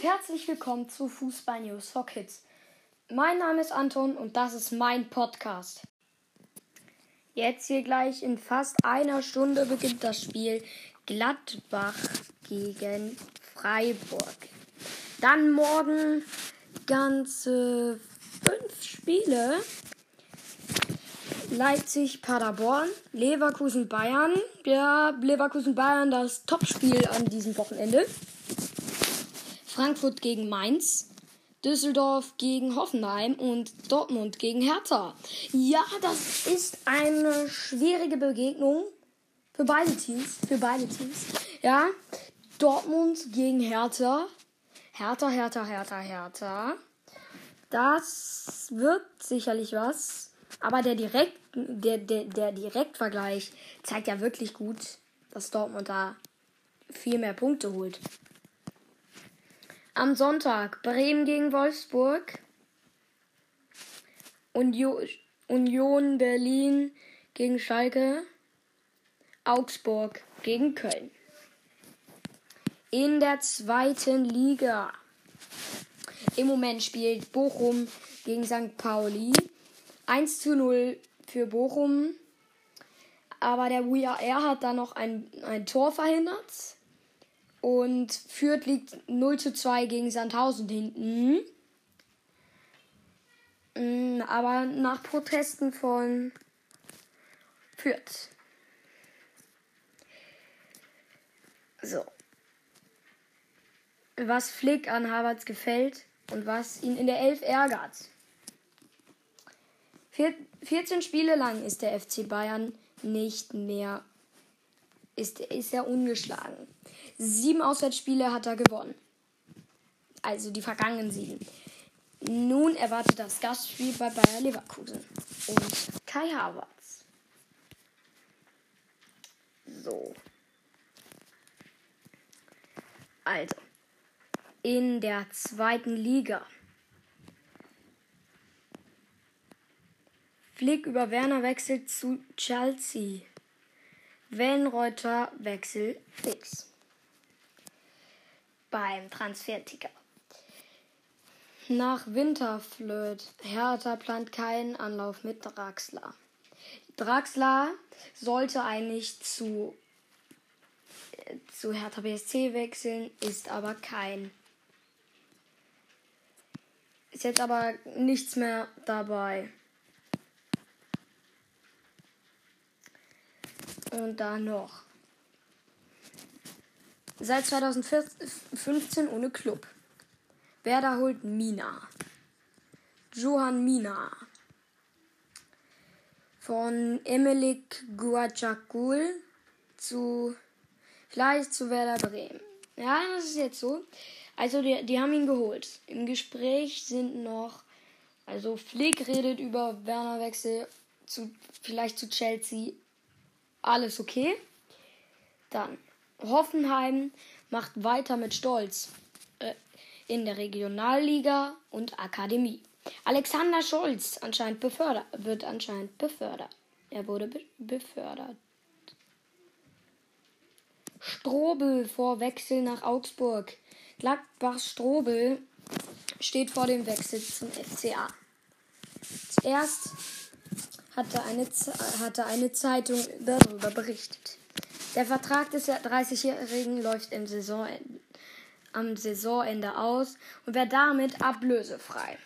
und herzlich willkommen zu Fußball News for Kids. Mein Name ist Anton und das ist mein Podcast. Jetzt hier gleich in fast einer Stunde beginnt das Spiel Gladbach gegen Freiburg. Dann morgen ganze fünf Spiele. Leipzig, Paderborn, Leverkusen, Bayern. Ja, Leverkusen, Bayern, das Topspiel an diesem Wochenende. Frankfurt gegen Mainz. Düsseldorf gegen Hoffenheim und Dortmund gegen Hertha. Ja, das ist eine schwierige Begegnung für beide Teams. Für beide Teams. Ja, Dortmund gegen Hertha. Hertha, Hertha, Hertha, Hertha. Das wird sicherlich was. Aber der, Direkt, der, der, der Direktvergleich zeigt ja wirklich gut, dass Dortmund da viel mehr Punkte holt. Am Sonntag Bremen gegen Wolfsburg. Union Berlin gegen Schalke. Augsburg gegen Köln. In der zweiten Liga. Im Moment spielt Bochum gegen St. Pauli. 1 zu 0 für Bochum. Aber der WR hat da noch ein, ein Tor verhindert. Und Fürth liegt 0 zu 2 gegen Sandhausen hinten. Mm, aber nach Protesten von Fürth. So. Was Flick an Harvards gefällt und was ihn in der Elf ärgert. 14 Spiele lang ist der FC Bayern nicht mehr, ist, ist er ungeschlagen. Sieben Auswärtsspiele hat er gewonnen. Also die vergangenen sieben. Nun erwartet das Gastspiel bei Bayer Leverkusen und Kai Havertz. So. Also. In der zweiten Liga. Flick über Werner wechselt zu Chelsea. Wellenreuter Wechsel fix beim Transferticker. Nach Winterflöt. Hertha plant keinen Anlauf mit Draxler. Draxler sollte eigentlich zu, zu Hertha BSC wechseln, ist aber kein. Ist jetzt aber nichts mehr dabei. Und dann noch Seit 2015 ohne Club. Werder holt Mina. Johann Mina. Von Emelik Guacakul zu vielleicht zu Werder Bremen. Ja, das ist jetzt so. Also die, die haben ihn geholt. Im Gespräch sind noch, also Flick redet über Werner Wechsel zu vielleicht zu Chelsea. Alles okay. Dann Hoffenheim macht weiter mit Stolz äh, in der Regionalliga und Akademie. Alexander Scholz anscheinend befördert, wird anscheinend befördert. Er wurde be befördert. Strobel vor Wechsel nach Augsburg. Gladbach Strobel steht vor dem Wechsel zum FCA. Zuerst hatte eine, hatte eine Zeitung darüber berichtet. Der Vertrag des 30-Jährigen läuft im Saisonende, am Saisonende aus und wäre damit ablösefrei.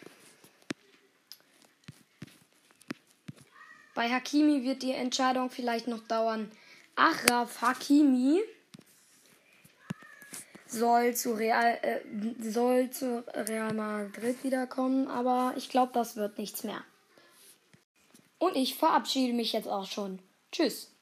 Bei Hakimi wird die Entscheidung vielleicht noch dauern. Achraf Hakimi soll zu Real, äh, soll zu Real Madrid wiederkommen, aber ich glaube, das wird nichts mehr. Und ich verabschiede mich jetzt auch schon. Tschüss.